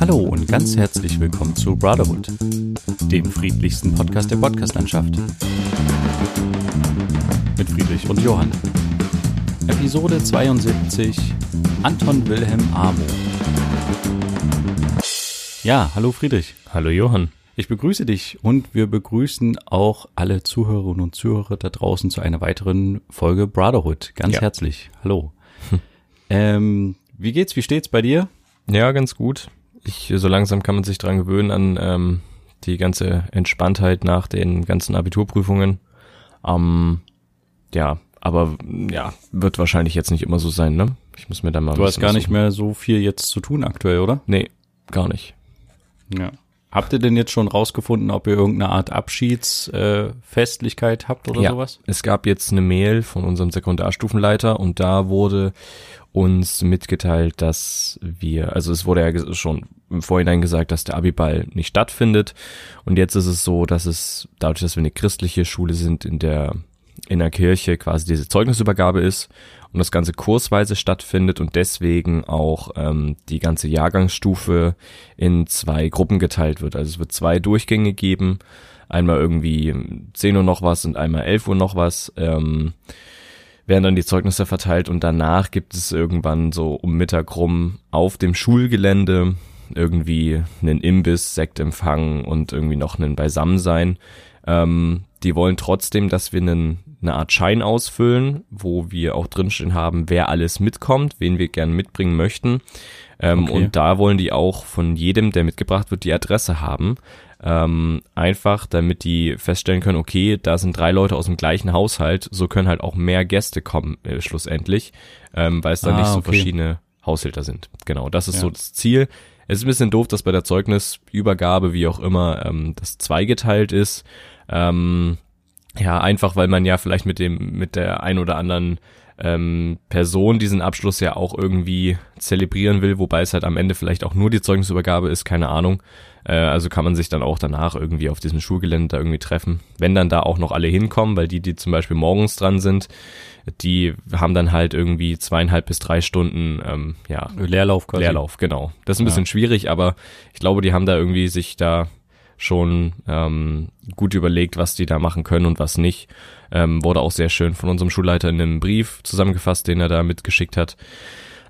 Hallo und ganz herzlich willkommen zu Brotherhood, dem friedlichsten Podcast der Podcastlandschaft. Mit Friedrich und Johann. Episode 72 Anton Wilhelm Amo. Ja, hallo Friedrich. Hallo Johann. Ich begrüße dich und wir begrüßen auch alle Zuhörerinnen und Zuhörer da draußen zu einer weiteren Folge Brotherhood. Ganz Ja. herzlich. Hallo. ähm, wie geht's? Wie steht's bei dir? Ja, ganz gut. Ich, so langsam kann man sich dran gewöhnen an ähm, die ganze Entspanntheit nach den ganzen Abiturprüfungen. Ähm, ja, aber ja, wird wahrscheinlich jetzt nicht immer so sein, ne? Ich muss mir da mal. Du hast gar nicht suchen. mehr so viel jetzt zu tun aktuell, oder? Nee, gar nicht. Ja. Habt ihr denn jetzt schon rausgefunden, ob ihr irgendeine Art Abschiedsfestlichkeit äh, habt oder ja, sowas? es gab jetzt eine Mail von unserem Sekundarstufenleiter und da wurde uns mitgeteilt, dass wir, also es wurde ja schon im Vorhinein gesagt, dass der Abiball nicht stattfindet und jetzt ist es so, dass es dadurch, dass wir eine christliche Schule sind, in der in der Kirche quasi diese Zeugnisübergabe ist und das Ganze kursweise stattfindet und deswegen auch ähm, die ganze Jahrgangsstufe in zwei Gruppen geteilt wird. Also es wird zwei Durchgänge geben, einmal irgendwie 10 Uhr noch was und einmal 11 Uhr noch was. Ähm, werden dann die Zeugnisse verteilt und danach gibt es irgendwann so um Mittag rum auf dem Schulgelände irgendwie einen Imbiss, Sektempfang und irgendwie noch einen Beisammensein. Ähm, die wollen trotzdem, dass wir einen, eine Art Schein ausfüllen, wo wir auch drinstehen haben, wer alles mitkommt, wen wir gerne mitbringen möchten. Ähm, Okay. Und da wollen die auch von jedem, der mitgebracht wird, die Adresse haben. Ähm, einfach, damit die feststellen können, okay, da sind drei Leute aus dem gleichen Haushalt, so können halt auch mehr Gäste kommen äh, schlussendlich, ähm, weil es dann Ah, nicht so okay. verschiedene Haushälter sind. Genau, das ist Ja. so das Ziel. Es ist ein bisschen doof, dass bei der Zeugnisübergabe, wie auch immer, ähm, das zweigeteilt ist. Ähm, ja, einfach weil man ja vielleicht mit dem, mit der ein oder anderen ähm, Person diesen Abschluss ja auch irgendwie zelebrieren will, wobei es halt am Ende vielleicht auch nur die Zeugnisübergabe ist, keine Ahnung. Äh, also kann man sich dann auch danach irgendwie auf diesem Schulgelände da irgendwie treffen. Wenn dann da auch noch alle hinkommen, weil die, die zum Beispiel morgens dran sind, die haben dann halt irgendwie zweieinhalb bis drei Stunden, ähm, ja, Leerlauf quasi. Leerlauf, genau. Das ist ein Ja. bisschen schwierig, aber ich glaube, die haben da irgendwie sich da schon ähm, gut überlegt, was die da machen können und was nicht. Ähm, wurde auch sehr schön von unserem Schulleiter in einem Brief zusammengefasst, den er da mitgeschickt hat.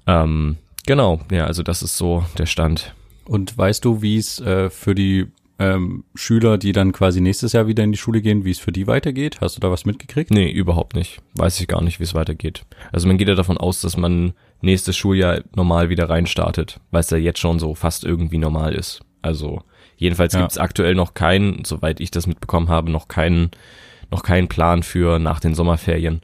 Ähm, genau, ja, also das ist so der Stand. Und weißt du, wie es äh, für die ähm, Schüler, die dann quasi nächstes Jahr wieder in die Schule gehen, wie es für die weitergeht? Hast du da was mitgekriegt? Nee, überhaupt nicht. Weiß ich gar nicht, wie es weitergeht. Also man geht ja davon aus, dass man nächstes Schuljahr normal wieder reinstartet, weil es ja jetzt schon so fast irgendwie normal ist. Also jedenfalls Ja. gibt's aktuell noch keinen, soweit ich das mitbekommen habe, noch keinen, noch keinen Plan für nach den Sommerferien.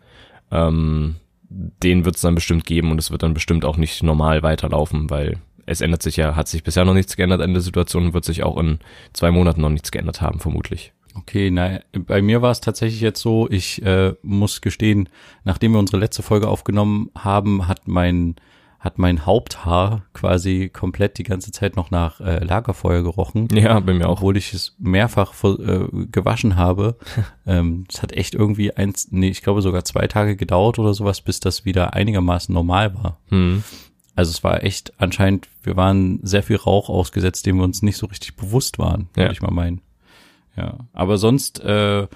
Ähm, den wird's dann bestimmt geben und es wird dann bestimmt auch nicht normal weiterlaufen, weil es ändert sich ja, hat sich bisher noch nichts geändert an der Situation und wird sich auch in zwei Monaten noch nichts geändert haben, vermutlich. Okay, na, bei mir war es tatsächlich jetzt so, ich äh, muss gestehen, nachdem wir unsere letzte Folge aufgenommen haben, hat mein hat mein Haupthaar quasi komplett die ganze Zeit noch nach äh, Lagerfeuer gerochen. Ja, bei mir auch. Obwohl ich es mehrfach äh, gewaschen habe. ähm, es hat echt irgendwie eins, nee, ich glaube sogar zwei Tage gedauert oder sowas, bis das wieder einigermaßen normal war. Hm. Also es war echt anscheinend, wir waren sehr viel Rauch ausgesetzt, dem wir uns nicht so richtig bewusst waren, würde Ja. ich mal meinen. Ja, aber sonst äh,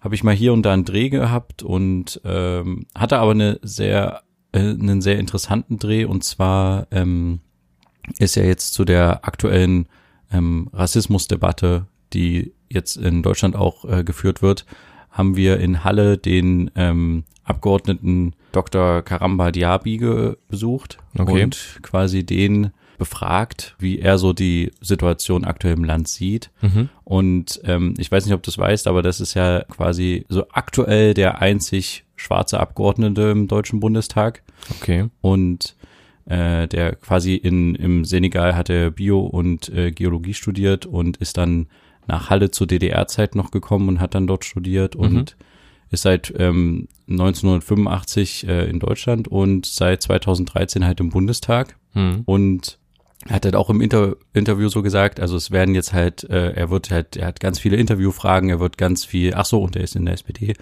habe ich mal hier und da einen Dreh gehabt und ähm, hatte aber eine sehr äh, einen sehr interessanten Dreh und zwar ähm, ist ja jetzt zu der aktuellen ähm, Rassismusdebatte, die jetzt in Deutschland auch äh, geführt wird, haben wir in Halle den ähm, Abgeordneten Dr. Karamba Diaby besucht Okay. und quasi den befragt, wie er so die Situation aktuell im Land sieht. Mhm. Und ähm, ich weiß nicht, ob du es weißt, aber das ist ja quasi so aktuell der einzig schwarze Abgeordnete im Deutschen Bundestag. Okay. Und äh, der quasi in, im Senegal hat er Bio und äh, Geologie studiert und ist dann nach Halle zur DDR-Zeit noch gekommen und hat dann dort studiert und ist seit ähm, 1985 äh, in Deutschland und seit 2013 halt im Bundestag. Hm. Und hat halt auch im Inter Interview so gesagt, also es werden jetzt halt, äh, er wird halt, er hat ganz viele Interviewfragen, er wird ganz viel, ach so, und er ist in der SPD,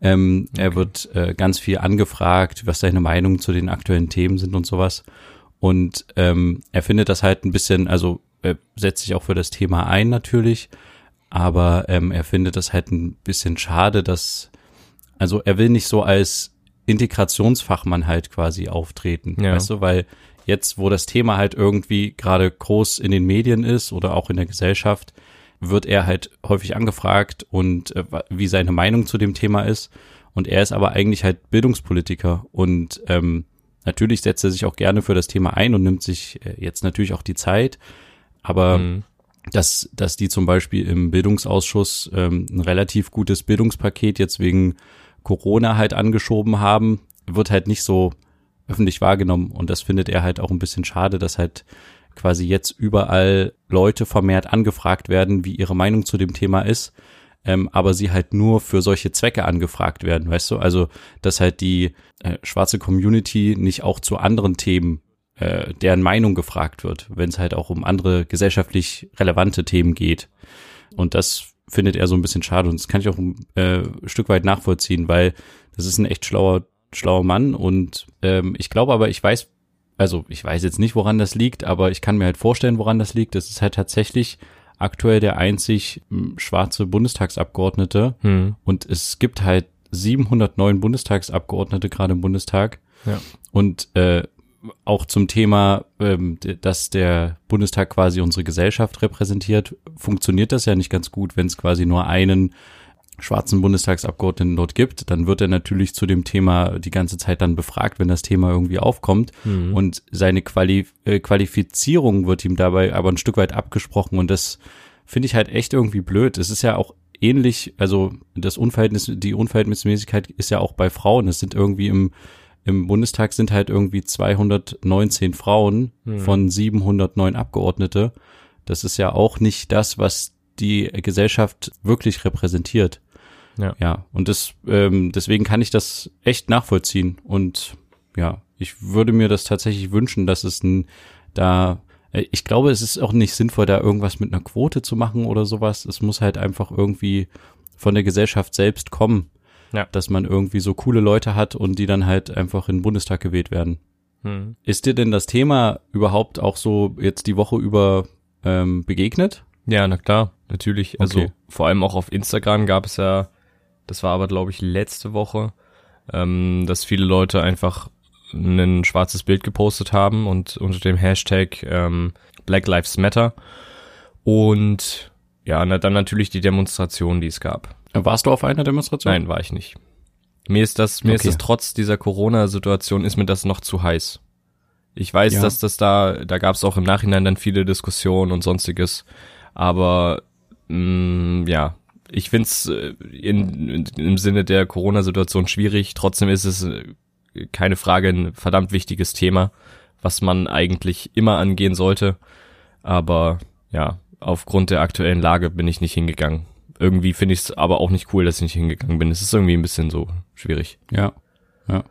ähm, er wird äh, ganz viel angefragt, was seine Meinungen zu den aktuellen Themen sind und sowas. Und ähm, er findet das halt ein bisschen, also er setzt sich auch für das Thema ein natürlich, aber ähm, er findet das halt ein bisschen schade, dass, also er will nicht so als Integrationsfachmann halt quasi auftreten, Ja. weißt du, weil jetzt, wo das Thema halt irgendwie gerade groß in den Medien ist oder auch in der Gesellschaft, wird er halt häufig angefragt und äh, wie seine Meinung zu dem Thema ist. Und er ist aber eigentlich halt Bildungspolitiker und ähm, natürlich setzt er sich auch gerne für das Thema ein und nimmt sich äh, jetzt natürlich auch die Zeit. Aber Mhm. dass, dass die zum Beispiel im Bildungsausschuss ähm, ein relativ gutes Bildungspaket jetzt wegen Corona halt angeschoben haben, wird halt nicht so öffentlich wahrgenommen. Und das findet er halt auch ein bisschen schade, dass halt quasi jetzt überall Leute vermehrt angefragt werden, wie ihre Meinung zu dem Thema ist, ähm, aber sie halt nur für solche Zwecke angefragt werden, weißt du? Also, dass halt die äh, schwarze Community nicht auch zu anderen Themen äh, deren Meinung gefragt wird, wenn es halt auch um andere gesellschaftlich relevante Themen geht. Und das findet er so ein bisschen schade und das kann ich auch ein äh, Stück weit nachvollziehen, weil das ist ein echt schlauer, schlauer Mann und ähm, ich glaube aber, ich weiß, also ich weiß jetzt nicht, woran das liegt, aber ich kann mir halt vorstellen, woran das liegt. Das ist halt tatsächlich aktuell der einzig m, schwarze Bundestagsabgeordnete Mhm. und es gibt halt 709 Bundestagsabgeordnete gerade im Bundestag. Ja. Und äh, auch zum Thema, ähm, dass der Bundestag quasi unsere Gesellschaft repräsentiert, funktioniert das ja nicht ganz gut, wenn es quasi nur einen schwarzen Bundestagsabgeordneten dort gibt, dann wird er natürlich zu dem Thema die ganze Zeit dann befragt, wenn das Thema irgendwie aufkommt. Mhm. Und seine Quali äh, Qualifizierung wird ihm dabei aber ein Stück weit abgesprochen. Und das finde ich halt echt irgendwie blöd. Es ist ja auch ähnlich, also das Unverhältnis, die Unverhältnismäßigkeit ist ja auch bei Frauen. Es sind irgendwie im, im Bundestag sind halt irgendwie 219 Frauen Mhm. von 709 Abgeordnete. Das ist ja auch nicht das, was die Gesellschaft wirklich repräsentiert. Ja. Ja, und das, ähm, deswegen kann ich das echt nachvollziehen. Und ja, ich würde mir das tatsächlich wünschen, dass es ein, da, äh, ich glaube, es ist auch nicht sinnvoll, da irgendwas mit einer Quote zu machen oder sowas. Es muss halt einfach irgendwie von der Gesellschaft selbst kommen. Ja. Dass man irgendwie so coole Leute hat und die dann halt einfach in den Bundestag gewählt werden. Mhm. Ist dir denn das Thema überhaupt auch so jetzt die Woche über ähm, begegnet? Ja, na klar, natürlich. Also Okay. vor allem auch auf Instagram gab es ja, das war aber glaube ich letzte Woche, ähm, dass viele Leute einfach ein schwarzes Bild gepostet haben und unter dem Hashtag ähm, Black Lives Matter und ja, na, dann natürlich die Demonstration, die es gab. Warst du auf einer Demonstration? Nein, war ich nicht. Mir ist das, mir ist Okay. das trotz dieser Corona-Situation ist mir das noch zu heiß. Ich weiß, Ja. dass das da, da gab es auch im Nachhinein dann viele Diskussionen und sonstiges, aber mh, ja, ich find's äh, in, in, im Sinne der Corona-Situation schwierig. Trotzdem ist es äh, keine Frage ein verdammt wichtiges Thema, was man eigentlich immer angehen sollte. Aber ja, aufgrund der aktuellen Lage bin ich nicht hingegangen. Irgendwie finde ich es aber auch nicht cool, dass ich nicht hingegangen bin. Es ist irgendwie ein bisschen so schwierig. Ja, ja.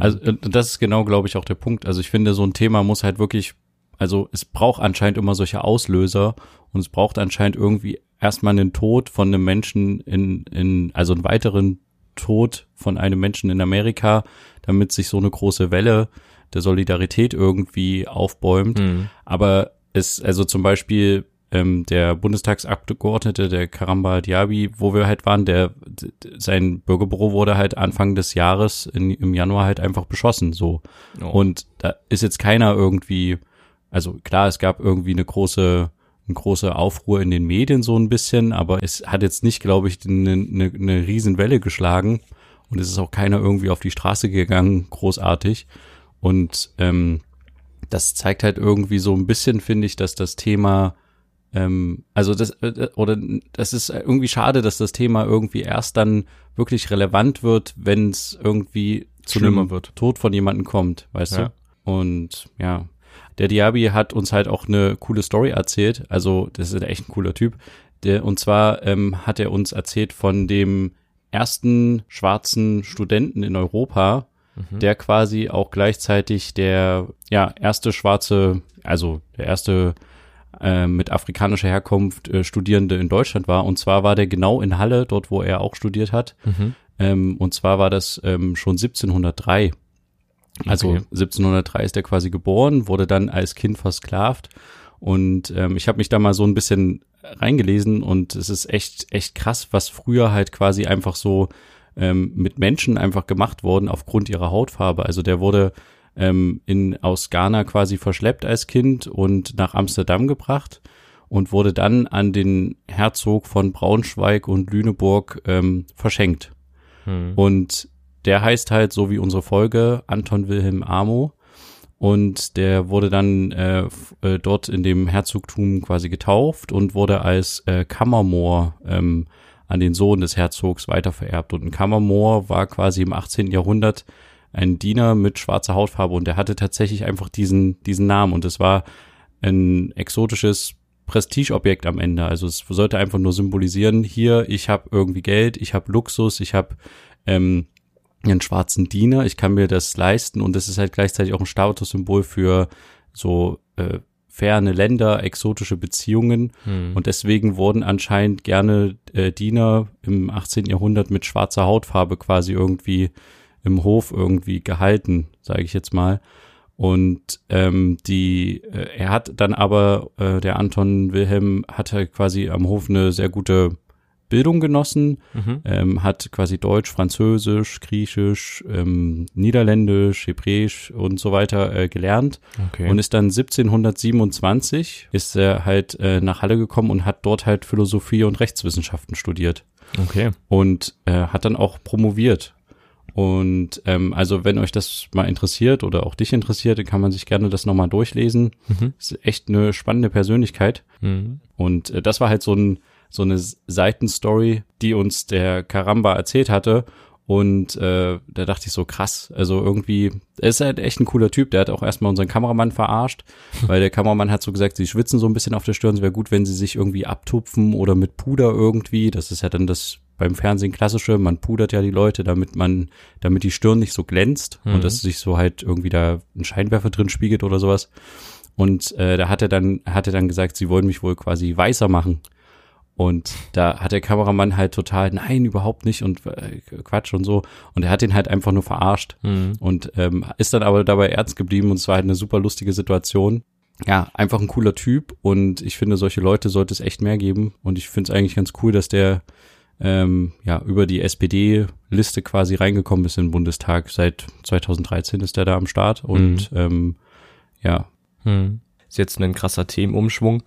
Also äh, das ist genau, glaube ich, auch der Punkt. Also ich finde, so ein Thema muss halt wirklich, also es braucht anscheinend immer solche Auslöser und es braucht anscheinend irgendwie erstmal einen Tod von einem Menschen in, in, also einen weiteren Tod von einem Menschen in Amerika, damit sich so eine große Welle der Solidarität irgendwie aufbäumt. Mhm. Aber es, also zum Beispiel ähm, der Bundestagsabgeordnete, der Karamba Diaby, wo wir halt waren, der sein Bürgerbüro wurde halt Anfang des Jahres in, im Januar halt einfach beschossen, so. Oh. Und da ist jetzt keiner irgendwie, also klar, es gab irgendwie eine große, eine große Aufruhr in den Medien so ein bisschen, aber es hat jetzt nicht, glaube ich, eine, eine, eine Riesenwelle geschlagen und es ist auch keiner irgendwie auf die Straße gegangen, großartig. Und ähm, das zeigt halt irgendwie so ein bisschen, finde ich, dass das Thema, ähm, also das, äh, oder das ist irgendwie schade, dass das Thema irgendwie erst dann wirklich relevant wird, wenn es irgendwie zu Schlimmer einem wird. Tod von jemandem kommt, weißt Ja. du? Und ja, der Diaby hat uns halt auch eine coole Story erzählt. Also, das ist echt ein cooler Typ. Der, und zwar ähm, hat er uns erzählt von dem ersten schwarzen Studenten in Europa, Mhm. der quasi auch gleichzeitig der ja erste schwarze, also der erste äh, mit afrikanischer Herkunft äh, Studierende in Deutschland war. Und zwar war der genau in Halle, dort wo er auch studiert hat. Mhm. Ähm, und zwar war das ähm, schon 1703. Also Okay. 1703 ist er quasi geboren, wurde dann als Kind versklavt und ähm, ich habe mich da mal so ein bisschen reingelesen und es ist echt echt krass, was früher halt quasi einfach so ähm, mit Menschen einfach gemacht worden aufgrund ihrer Hautfarbe. Also der wurde ähm, in aus Ghana quasi verschleppt als Kind und nach Amsterdam gebracht und wurde dann an den Herzog von Braunschweig und Lüneburg ähm, verschenkt. Hm. Und der heißt halt, so wie unsere Folge, Anton Wilhelm Amo. Und der wurde dann äh, äh, dort in dem Herzogtum quasi getauft und wurde als äh, Kammermoor ähm, an den Sohn des Herzogs weitervererbt. Und ein Kammermoor war quasi im 18. Jahrhundert ein Diener mit schwarzer Hautfarbe und der hatte tatsächlich einfach diesen, diesen Namen. Und es war ein exotisches Prestigeobjekt am Ende. Also es sollte einfach nur symbolisieren, hier, ich habe irgendwie Geld, ich habe Luxus, ich habe ähm, einen schwarzen Diener, ich kann mir das leisten und das ist halt gleichzeitig auch ein Statussymbol für so äh, ferne Länder, exotische Beziehungen Hm. und deswegen wurden anscheinend gerne äh, Diener im 18. Jahrhundert mit schwarzer Hautfarbe quasi irgendwie im Hof irgendwie gehalten, sage ich jetzt mal. Und ähm, die, äh, er hat dann aber, äh, der Anton Wilhelm hatte quasi am Hof eine sehr gute Bildung genossen, Mhm. ähm, hat quasi Deutsch, Französisch, Griechisch, ähm, Niederländisch, Hebräisch und so weiter äh, gelernt Okay. und ist dann 1727 ist er halt äh, nach Halle gekommen und hat dort halt Philosophie und Rechtswissenschaften studiert okay. und äh, hat dann auch promoviert. Und ähm, also wenn euch das mal interessiert oder auch dich interessiert, dann kann man sich gerne das nochmal durchlesen. Mhm. Ist echt eine spannende Persönlichkeit. Mhm. Und äh, das war halt so, ein, so eine Seitenstory, die uns der Karamba erzählt hatte. Und äh, da dachte ich so, krass, also irgendwie, er ist halt echt ein cooler Typ. Der hat auch erstmal unseren Kameramann verarscht, weil der Kameramann hat so gesagt, sie schwitzen so ein bisschen auf der Stirn. Es wäre gut, wenn sie sich irgendwie abtupfen oder mit Puder irgendwie. Das ist ja dann das beim Fernsehen klassische. Man pudert ja die Leute, damit man, damit die Stirn nicht so glänzt Mhm. und dass sich so halt irgendwie da ein Scheinwerfer drin spiegelt oder sowas. Und äh, da hat er dann, hat er dann gesagt, sie wollen mich wohl quasi weißer machen. Und da hat der Kameramann halt total, nein, überhaupt nicht und äh, Quatsch und so. Und er hat ihn halt einfach nur verarscht Mhm. und ähm, ist dann aber dabei ernst geblieben und es war halt eine super lustige Situation. Ja, einfach ein cooler Typ und ich finde, solche Leute sollte es echt mehr geben. Und ich finde es eigentlich ganz cool, dass der ähm, ja über die SPD-Liste quasi reingekommen ist in den Bundestag. Seit 2013 ist er da am Start und ähm, ja, Hm. Ist jetzt ein krasser Themenumschwung.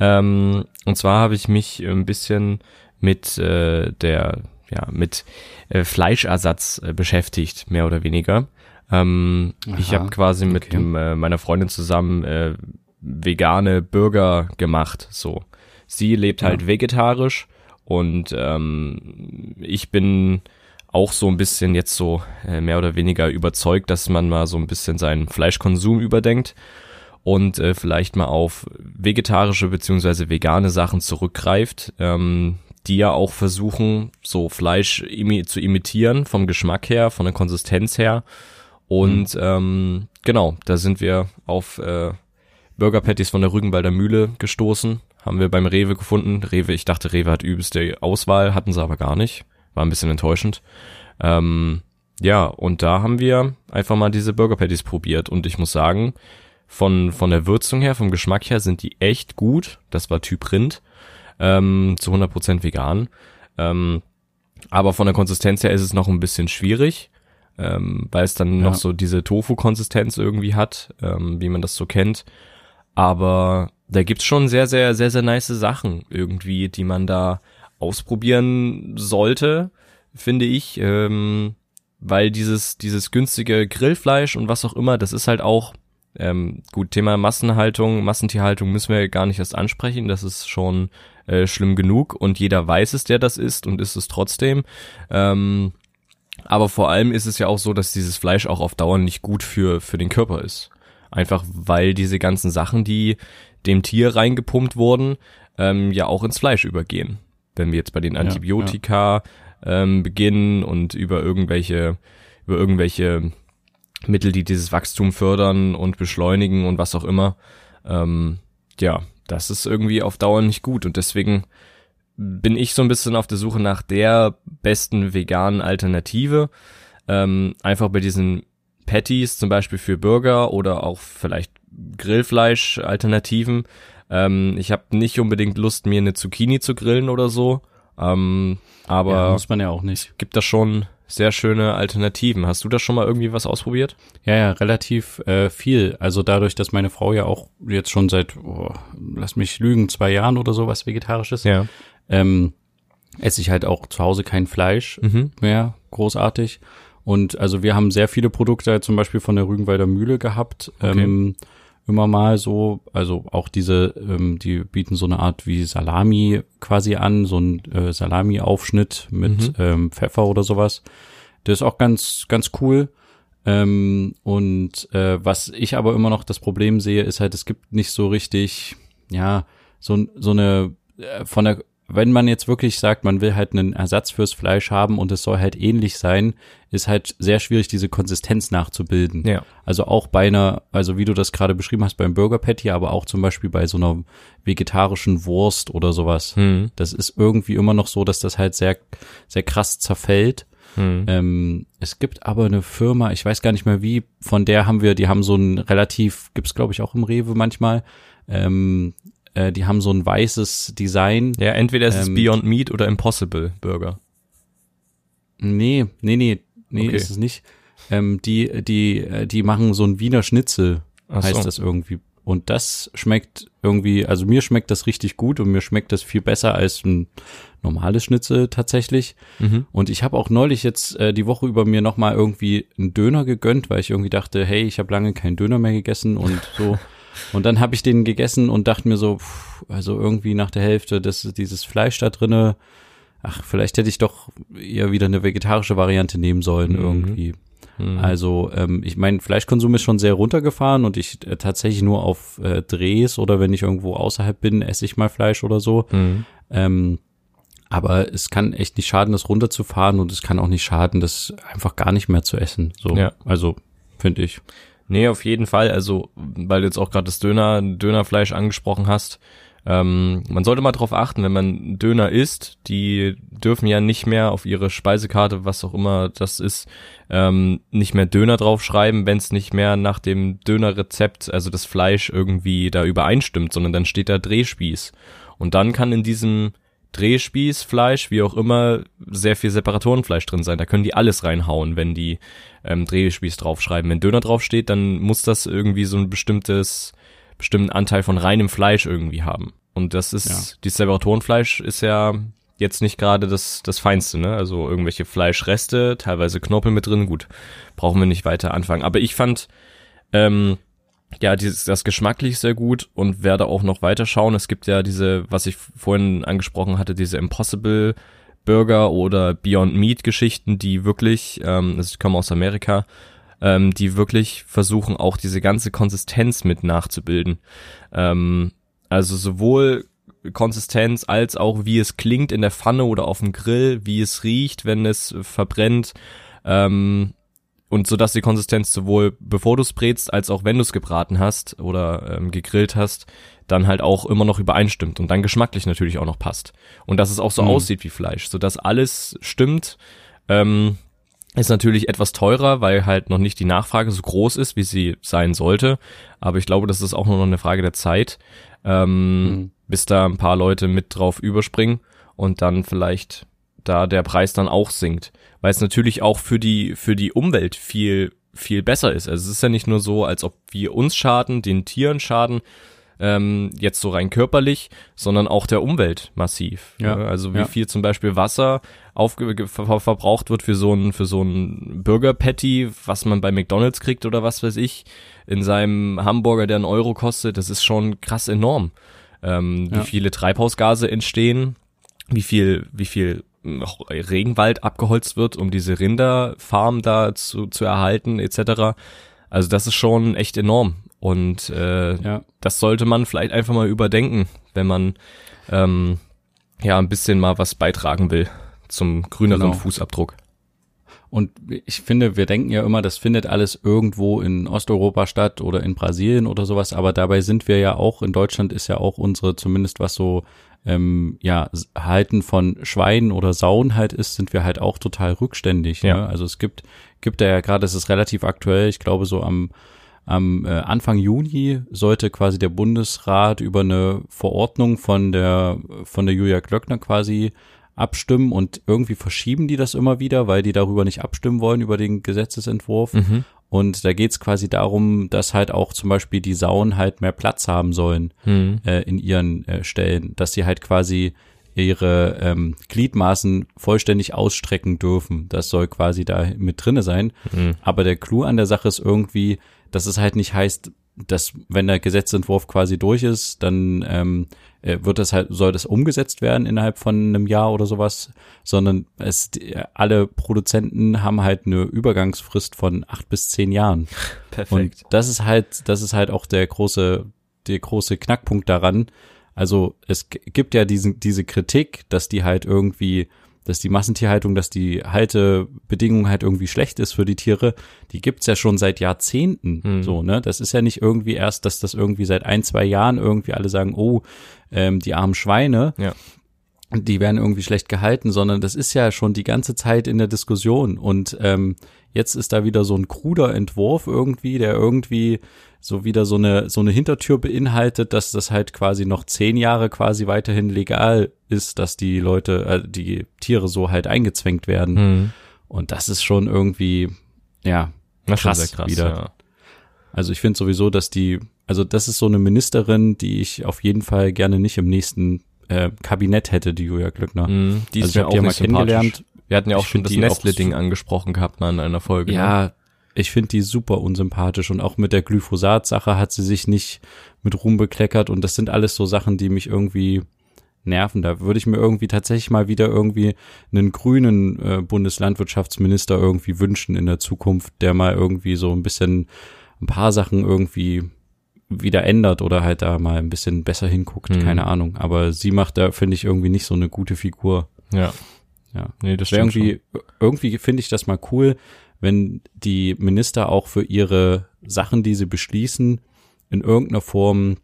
Ähm, und zwar habe ich mich ein bisschen mit äh, der, ja, mit äh, Fleischersatz äh, beschäftigt, mehr oder weniger. Ähm, ich Aha, habe quasi mit okay. dem, äh, meiner Freundin zusammen äh, vegane Burger gemacht. So, sie lebt Ja. halt vegetarisch und ähm, ich bin auch so ein bisschen jetzt so äh, mehr oder weniger überzeugt, dass man mal so ein bisschen seinen Fleischkonsum überdenkt und äh, vielleicht mal auf vegetarische beziehungsweise vegane Sachen zurückgreift, ähm, die ja auch versuchen, so Fleisch imi zu imitieren, vom Geschmack her, von der Konsistenz her. Und ähm, genau, da sind wir auf äh, Burger Patties von der Rügenwalder Mühle gestoßen. Haben wir beim Rewe gefunden. Rewe, ich dachte, Rewe hat übelste Auswahl, hatten sie aber gar nicht. War ein bisschen enttäuschend. Ähm, ja, und da haben wir einfach mal diese Burger Patties probiert. Und ich muss sagen, von, von der Würzung her, vom Geschmack her sind die echt gut. Das war Typ Rind. Ähm, zu 100% vegan. Ähm, aber von der Konsistenz her ist es noch ein bisschen schwierig, ähm, weil es dann Ja. noch so diese Tofu-Konsistenz irgendwie hat, ähm, wie man das so kennt. Aber da gibt's schon sehr, sehr, sehr, sehr nice Sachen irgendwie, die man da ausprobieren sollte, finde ich. Ähm, weil dieses, dieses günstige Grillfleisch und was auch immer, das ist halt auch, ähm, gut, Thema Massenhaltung, Massentierhaltung müssen wir gar nicht erst ansprechen, das ist schon äh, schlimm genug und jeder weiß es, der das isst und isst es trotzdem. Ähm, aber vor allem ist es ja auch so, dass dieses Fleisch auch auf Dauer nicht gut für, für den Körper ist. Einfach weil diese ganzen Sachen, die dem Tier reingepumpt wurden, ähm, ja auch ins Fleisch übergehen. Wenn wir jetzt bei den Ja, Antibiotika Ähm, beginnen und über irgendwelche, über irgendwelche Mittel, die dieses Wachstum fördern und beschleunigen und was auch immer. Ähm, ja, das ist irgendwie auf Dauer nicht gut und deswegen bin ich so ein bisschen auf der Suche nach der besten veganen Alternative. Ähm, einfach bei diesen Patties zum Beispiel für Burger oder auch vielleicht Grillfleisch-Alternativen. Ähm, ich habe nicht unbedingt Lust, mir eine Zucchini zu grillen oder so. Ähm, aber Ja, muss man ja auch nicht. gibt da schon sehr schöne Alternativen. Hast du da schon mal irgendwie was ausprobiert? Ja, ja, relativ äh, viel. Also dadurch, dass meine Frau ja auch jetzt schon seit, oh, lass mich lügen, zwei Jahren oder so was Vegetarisches, Ja. ähm, esse ich halt auch zu Hause kein Fleisch Mhm. mehr, großartig. Und also wir haben sehr viele Produkte halt zum Beispiel von der Rügenwalder Mühle gehabt. Okay. Ähm, immer mal so, also auch diese, ähm, die bieten so eine Art wie Salami quasi an, so ein äh, Salami-Aufschnitt mit Mhm. ähm, Pfeffer oder sowas. Das ist auch ganz, ganz cool. Ähm, und äh, was ich aber immer noch das Problem sehe, ist halt, es gibt nicht so richtig, ja, so, so eine äh, von der wenn man jetzt wirklich sagt, man will halt einen Ersatz fürs Fleisch haben und es soll halt ähnlich sein, ist halt sehr schwierig, diese Konsistenz nachzubilden. Ja. Also auch bei einer, also wie du das gerade beschrieben hast, beim Burger Patty, aber auch zum Beispiel bei so einer vegetarischen Wurst oder sowas. Mhm. Das ist irgendwie immer noch so, dass das halt sehr, sehr krass zerfällt. Mhm. Ähm, es gibt aber eine Firma, ich weiß gar nicht mehr wie, von der haben wir, die haben so ein relativ, gibt's glaube ich auch im Rewe manchmal, ähm, äh, die haben so ein weißes Design. Ja, entweder ist es Ähm, Beyond Meat oder Impossible Burger. Nee, nee, nee, nee, Okay. ist es nicht. Ähm, die, die, äh, die machen so ein Wiener Schnitzel, Ach heißt so. das irgendwie. Und das schmeckt irgendwie, also mir schmeckt das richtig gut und mir schmeckt das viel besser als ein normales Schnitzel tatsächlich. Mhm. Und ich habe auch neulich jetzt äh, die Woche über mir nochmal irgendwie einen Döner gegönnt, weil ich irgendwie dachte, hey, ich habe lange keinen Döner mehr gegessen und so. und dann habe ich den gegessen und dachte mir so, pff, also irgendwie nach der Hälfte, das, dieses Fleisch da drinne, ach, vielleicht hätte ich doch eher wieder eine vegetarische Variante nehmen sollen Mhm. irgendwie. Mhm. Also ähm, ich mein Fleischkonsum ist schon sehr runtergefahren und ich äh, tatsächlich nur auf äh, Drehs oder wenn ich irgendwo außerhalb bin, esse ich mal Fleisch oder so. Mhm. Ähm, aber es kann echt nicht schaden, das runterzufahren und es kann auch nicht schaden, das einfach gar nicht mehr zu essen. So, Ja. also finde ich. Nee, auf jeden Fall. Also, weil du jetzt auch gerade das Döner, Dönerfleisch angesprochen hast. Ähm, man sollte mal drauf achten, wenn man Döner isst, die dürfen ja nicht mehr auf ihre Speisekarte, was auch immer das ist, ähm, nicht mehr Döner draufschreiben, wenn es nicht mehr nach dem Dönerrezept, also das Fleisch irgendwie da übereinstimmt, sondern dann steht da Drehspieß. Und dann kann in diesem Drehspießfleisch, wie auch immer, sehr viel Separatorenfleisch drin sein. Da können die alles reinhauen, wenn die ähm, Drehspieß draufschreiben. Wenn Döner draufsteht, dann muss das irgendwie so ein bestimmtes, bestimmten Anteil von reinem Fleisch irgendwie haben. Und das ist, Ja. die Separatorenfleisch ist ja jetzt nicht gerade das, das Feinste, ne? Also irgendwelche Fleischreste, teilweise Knorpel mit drin, gut, brauchen wir nicht weiter anfangen. Aber ich fand, ähm, ja, dieses, das geschmacklich sehr gut und werde auch noch weiter schauen. Es gibt ja diese, was ich vorhin angesprochen hatte, diese Impossible Burger oder Beyond Meat Geschichten, die wirklich, ähm, das kommen aus Amerika, ähm, die wirklich versuchen auch diese ganze Konsistenz mit nachzubilden. Ähm, also sowohl Konsistenz als auch wie es klingt in der Pfanne oder auf dem Grill, wie es riecht, wenn es verbrennt. Ähm, und so dass die Konsistenz sowohl bevor du es brätst, als auch wenn du es gebraten hast oder ähm, gegrillt hast, dann halt auch immer noch übereinstimmt und dann geschmacklich natürlich auch noch passt. Und dass es auch so Mhm. aussieht wie Fleisch, so dass alles stimmt. Ähm, ist natürlich etwas teurer, weil halt noch nicht die Nachfrage so groß ist, wie sie sein sollte. Aber ich glaube, das ist auch nur noch eine Frage der Zeit, ähm, Mhm. bis da ein paar Leute mit drauf überspringen und dann vielleicht da der Preis dann auch sinkt. Weil es natürlich auch für die, für die Umwelt viel, viel besser ist. Also es ist ja nicht nur so, als ob wir uns schaden, den Tieren schaden, ähm, jetzt so rein körperlich, sondern auch der Umwelt massiv. Ja. Also wie Ja. viel zum Beispiel Wasser aufge ge- ver verbraucht wird für so ein für so ein Burger Patty, was man bei McDonald's kriegt oder was weiß ich, in seinem Hamburger, der einen Euro kostet, das ist schon krass enorm. Ähm, Ja. Wie viele Treibhausgase entstehen, wie viel wie viel Regenwald abgeholzt wird, um diese Rinderfarm da zu, zu erhalten etc. Also das ist schon echt enorm und äh, Ja. das sollte man vielleicht einfach mal überdenken, wenn man ähm, ja ein bisschen mal was beitragen will zum grüneren Genau. Fußabdruck. Und ich finde, wir denken ja immer, das findet alles irgendwo in Osteuropa statt oder in Brasilien oder sowas, aber dabei sind wir ja auch, in Deutschland ist ja auch unsere, zumindest was so ähm, ja, Halten von Schweinen oder Sauen halt ist, sind wir halt auch total rückständig. Ja. Ne? Also es gibt, gibt da ja gerade, es ist relativ aktuell, ich glaube so am, am äh, Anfang Juni sollte quasi der Bundesrat über eine Verordnung von der, von der Julia Glöckner quasi abstimmen und irgendwie verschieben die das immer wieder, weil die darüber nicht abstimmen wollen, über den Gesetzesentwurf. Mhm. Und da geht's quasi darum, dass halt auch zum Beispiel die Sauen halt mehr Platz haben sollen Mhm. äh, in ihren äh, Stellen, dass sie halt quasi ihre ähm, Gliedmaßen vollständig ausstrecken dürfen. Das soll quasi da mit drinne sein. Mhm. Aber der Clou an der Sache ist irgendwie, dass es halt nicht heißt, dass wenn der Gesetzentwurf quasi durch ist, dann ähm, äh, wird das halt, soll das umgesetzt werden innerhalb von einem Jahr oder sowas, sondern es alle Produzenten haben halt eine Übergangsfrist von acht bis zehn Jahren. Und das ist halt, das ist halt auch der große, der große Knackpunkt daran. Also es gibt ja diesen, diese Kritik, dass die halt irgendwie, dass die Massentierhaltung, dass die Haltebedingung halt irgendwie schlecht ist für die Tiere, die gibt's ja schon seit Jahrzehnten. Mhm. So, ne? Das ist ja nicht irgendwie erst, dass das irgendwie seit ein, zwei Jahren irgendwie alle sagen, oh, ähm, die armen Schweine, Ja. Die werden irgendwie schlecht gehalten, sondern das ist ja schon die ganze Zeit in der Diskussion. Und ähm, jetzt ist da wieder so ein kruder Entwurf irgendwie, der irgendwie so wieder so eine so eine Hintertür beinhaltet, dass das halt quasi noch zehn Jahre quasi weiterhin legal ist, dass die Leute, äh, die Tiere so halt eingezwängt werden. Mhm. Und das ist schon irgendwie, ja, Krass krass, wieder. ja. also ich finde sowieso, dass die, also das ist so eine Ministerin, die ich auf jeden Fall gerne nicht im nächsten äh, Kabinett hätte, die Julia Glückner. Mhm. Die ist Also mir auch die mal kennengelernt. Wir hatten ja auch Ich schon das Nestle-Ding angesprochen gehabt mal in einer Folge. Ne? Ja, ich finde die super unsympathisch und auch mit der Glyphosat-Sache hat sie sich nicht mit Ruhm bekleckert und das sind alles so Sachen, die mich irgendwie nerven. Da würde ich mir irgendwie tatsächlich mal wieder irgendwie einen grünen äh, Bundeslandwirtschaftsminister irgendwie wünschen in der Zukunft, der mal irgendwie so ein bisschen ein paar Sachen irgendwie wieder ändert oder halt da mal ein bisschen besser hinguckt, Mhm. keine Ahnung. Aber sie macht da, finde ich, irgendwie nicht so eine gute Figur. Ja. Ja. Nee, das stimmt irgendwie, irgendwie finde ich das mal cool, wenn die Minister auch für ihre Sachen, die sie beschließen, in irgendeiner Form,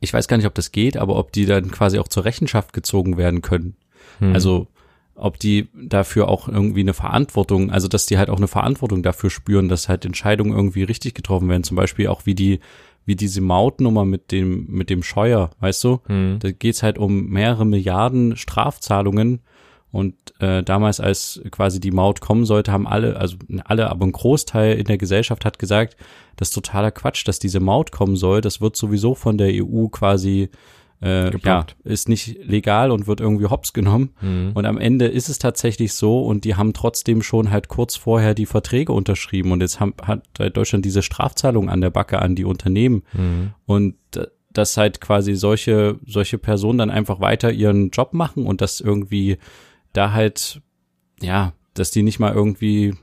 ich weiß gar nicht, ob das geht, aber ob die dann quasi auch zur Rechenschaft gezogen werden können. Mhm. Also ob die dafür auch irgendwie eine Verantwortung, also dass die halt auch eine Verantwortung dafür spüren, dass halt Entscheidungen irgendwie richtig getroffen werden. Zum Beispiel auch wie die, wie diese Mautnummer mit dem, mit dem Scheuer, weißt du? Mhm. Da geht's halt um mehrere Milliarden Strafzahlungen. Und äh, damals, als quasi die Maut kommen sollte, haben alle, also alle, aber ein Großteil in der Gesellschaft hat gesagt, das ist totaler Quatsch, dass diese Maut kommen soll. Das wird sowieso von der EU quasi äh, ja, ist nicht legal und wird irgendwie hops genommen. Mhm. Und am Ende ist es tatsächlich so und die haben trotzdem schon halt kurz vorher die Verträge unterschrieben und jetzt haben, hat halt Deutschland diese Strafzahlung an der Backe an die Unternehmen. Mhm. Und äh, dass halt quasi solche, solche Personen dann einfach weiter ihren Job machen und das irgendwie da halt, ja, dass die nicht mal irgendwie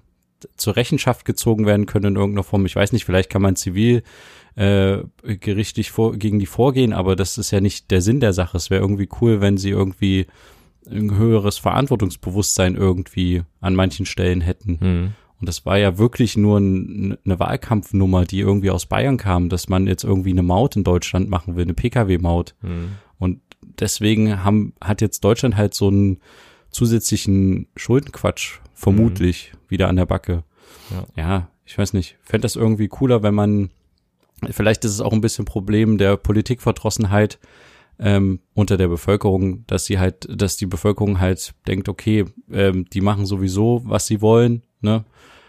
zur Rechenschaft gezogen werden können in irgendeiner Form. Ich weiß nicht, vielleicht kann man zivil äh, gerichtlich vor, gegen die vorgehen, aber das ist ja nicht der Sinn der Sache. Es wäre irgendwie cool, wenn sie irgendwie ein höheres Verantwortungsbewusstsein irgendwie an manchen Stellen hätten. Mhm. Und das war ja wirklich nur ein, eine Wahlkampfnummer, die irgendwie aus Bayern kam, dass man jetzt irgendwie eine Maut in Deutschland machen will, eine Pkw-Maut. Mhm. Und deswegen haben, hat jetzt Deutschland halt so einen zusätzlichen Schuldenquatsch vermutlich wieder an der Backe. Ja. ja ich weiß nicht. Fände das irgendwie cooler, wenn man, vielleicht ist es auch ein bisschen Problem der Politikverdrossenheit ähm, unter der Bevölkerung, dass sie halt, dass die Bevölkerung halt denkt, okay, ähm, die machen sowieso, was sie wollen, ne?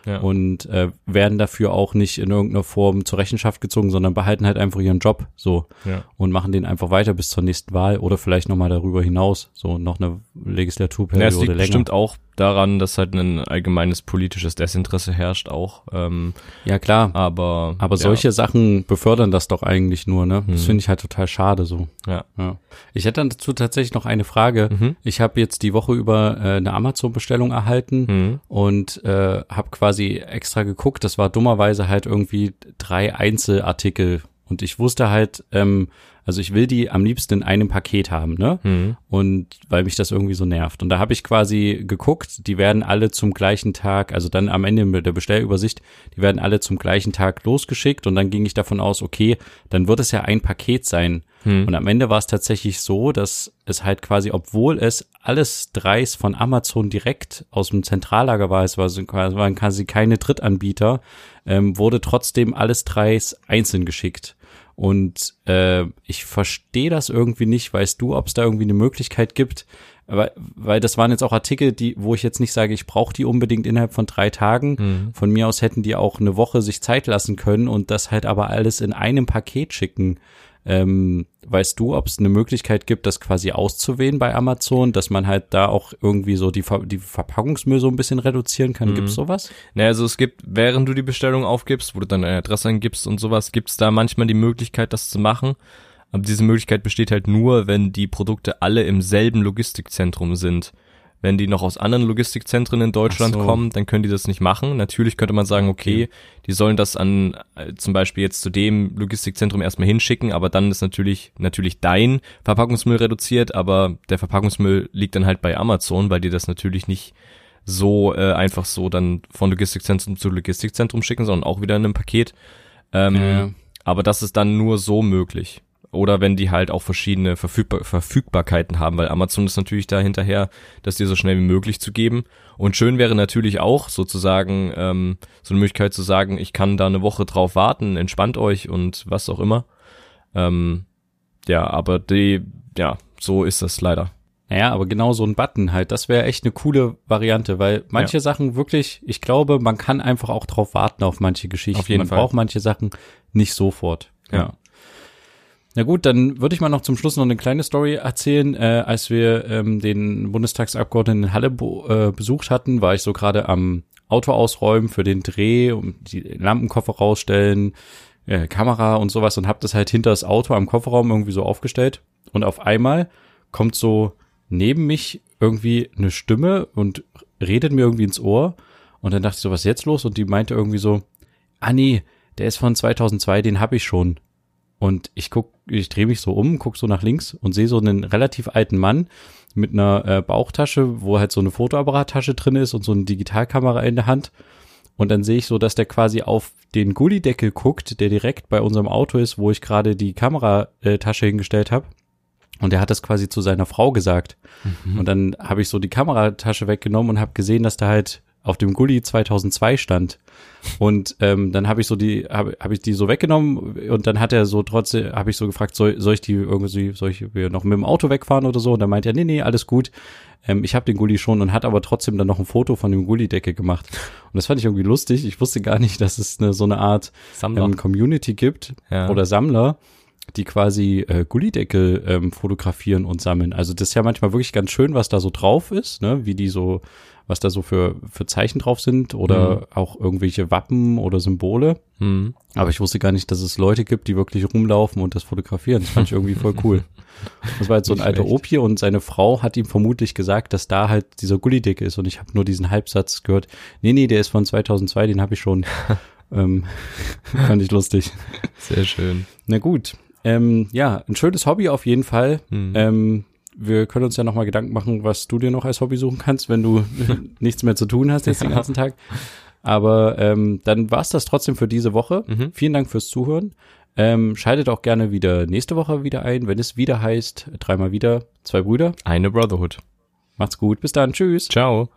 Ja. und äh, werden dafür auch nicht in irgendeiner Form zur Rechenschaft gezogen, sondern behalten halt einfach ihren Job so ja. und machen den einfach weiter bis zur nächsten Wahl oder vielleicht nochmal darüber hinaus, so noch eine Ja, es Legislaturperiode liegt länger. bestimmt auch daran, dass halt ein allgemeines politisches Desinteresse herrscht auch. Ähm, Ja klar, aber aber ja, solche Sachen befördern das doch eigentlich nur, ne? Das Mhm. finde ich halt total schade so. Ja. ja. Ich hätte dann dazu tatsächlich noch eine Frage. Mhm. Ich habe jetzt die Woche über äh, eine Amazon-Bestellung erhalten Mhm. und äh, habe quasi extra geguckt. Das war dummerweise halt irgendwie drei Einzelartikel und ich wusste halt, ähm, Also ich will die am liebsten in einem Paket haben, ne? Mhm. Und weil mich das irgendwie so nervt. Und da habe ich quasi geguckt, die werden alle zum gleichen Tag, also dann am Ende mit der Bestellübersicht, die werden alle zum gleichen Tag losgeschickt und dann ging ich davon aus, okay, dann wird es ja ein Paket sein. Mhm. Und am Ende war es tatsächlich so, dass es halt quasi, obwohl es alles dreis von Amazon direkt aus dem Zentrallager war, es waren quasi keine Drittanbieter, ähm, wurde trotzdem alles dreis einzeln geschickt. Und äh, ich verstehe das irgendwie nicht. Weißt du, ob es da irgendwie eine Möglichkeit gibt? Weil, weil das waren jetzt auch Artikel, die, wo ich jetzt nicht sage, ich brauche die unbedingt innerhalb von drei Tagen. Mhm. Von mir aus hätten die auch eine Woche sich Zeit lassen können und das halt aber alles in einem Paket schicken. Ähm, weißt du, ob es eine Möglichkeit gibt, das quasi auszuwählen bei Amazon, dass man halt da auch irgendwie so die, Ver die Verpackungsmüll so ein bisschen reduzieren kann? Gibt's sowas? Naja, also es gibt, während du die Bestellung aufgibst, wo du dann eine Adresse eingibst und sowas, gibt's da manchmal die Möglichkeit, das zu machen. Aber diese Möglichkeit besteht halt nur, wenn die Produkte alle im selben Logistikzentrum sind. Wenn die noch aus anderen Logistikzentren in Deutschland so. kommen, dann können die das nicht machen. Natürlich könnte man sagen, okay, die sollen das an äh, zum Beispiel jetzt zu dem Logistikzentrum erstmal hinschicken, aber dann ist natürlich natürlich dein Verpackungsmüll reduziert, aber der Verpackungsmüll liegt dann halt bei Amazon, weil die das natürlich nicht so äh, einfach so dann von Logistikzentrum zu Logistikzentrum schicken, sondern auch wieder in einem Paket. Ähm, Ja. Aber das ist dann nur so möglich. Oder wenn die halt auch verschiedene Verfügbar Verfügbarkeiten haben, weil Amazon ist natürlich da hinterher, das dir so schnell wie möglich zu geben. Und schön wäre natürlich auch sozusagen ähm, so eine Möglichkeit zu sagen, ich kann da eine Woche drauf warten, entspannt euch und was auch immer. Ähm, ja, aber die, ja, so ist das leider. Naja, aber genau so ein Button halt, das wäre echt eine coole Variante, weil manche Sachen wirklich, ich glaube, man kann einfach auch drauf warten auf manche Geschichten. Auf jeden man Fall. braucht manche Sachen nicht sofort. Ja. Ja. Na gut, dann würde ich mal noch zum Schluss noch eine kleine Story erzählen. Äh, als wir ähm, den Bundestagsabgeordneten in Halle äh, besucht hatten, war ich so gerade am Auto ausräumen für den Dreh, um die Lampenkoffer rausstellen, äh, Kamera und sowas und habe das halt hinter das Auto am Kofferraum irgendwie so aufgestellt. Und auf einmal kommt so neben mich irgendwie eine Stimme und redet mir irgendwie ins Ohr. Und dann dachte ich so, was ist jetzt los? Und die meinte irgendwie so, ah nee, der ist von 2002, den hab ich schon. Und ich guck, ich drehe mich so um, guck so nach links und sehe so einen relativ alten Mann mit einer äh, Bauchtasche, wo halt so eine Fotoapparattasche drin ist und so eine Digitalkamera in der Hand. Und dann sehe ich so, dass der quasi auf den Gullideckel guckt, der direkt bei unserem Auto ist, wo ich gerade die Kameratasche hingestellt habe. Und er hat das quasi zu seiner Frau gesagt. Und dann habe ich so die Kameratasche weggenommen und habe gesehen, dass da halt auf dem Gully 2002 stand. Und ähm, dann habe ich so die, habe hab ich die so weggenommen und dann hat er so trotzdem, habe ich so gefragt, soll, soll ich die irgendwie, soll ich noch mit dem Auto wegfahren oder so? Und dann meint er, nee, nee, alles gut. Ähm, ich habe den Gully schon und hat aber trotzdem dann noch ein Foto von dem Gully-Decke gemacht. Und das fand ich irgendwie lustig. Ich wusste gar nicht, dass es eine, so eine Art Sammler. ähm, Community gibt Ja. oder Sammler, die quasi äh, Gullideckel ähm, fotografieren und sammeln. Also das ist ja manchmal wirklich ganz schön, was da so drauf ist, ne? Wie die so, was da so für, für Zeichen drauf sind oder auch irgendwelche Wappen oder Symbole. Mhm. Aber ich wusste gar nicht, dass es Leute gibt, die wirklich rumlaufen und das fotografieren. Das fand ich irgendwie voll cool. Das war jetzt so ein alter schlecht. Opi und seine Frau hat ihm vermutlich gesagt, dass da halt dieser Gullideckel ist und ich habe nur diesen Halbsatz gehört. Nee, nee, der ist von 2002, den habe ich schon. ähm, fand ich lustig. Sehr schön. Na gut. Ähm, ja, ein schönes Hobby auf jeden Fall. Mhm. Ähm, wir können uns ja nochmal Gedanken machen, was du dir noch als Hobby suchen kannst, wenn du nichts mehr zu tun hast jetzt den ganzen Tag. Aber ähm, dann war's das trotzdem für diese Woche. Mhm. Vielen Dank fürs Zuhören. Ähm, schaltet auch gerne wieder nächste Woche wieder ein, wenn es wieder heißt, dreimal wieder, zwei Brüder. Eine Brotherhood. Macht's gut, bis dann, tschüss. Ciao.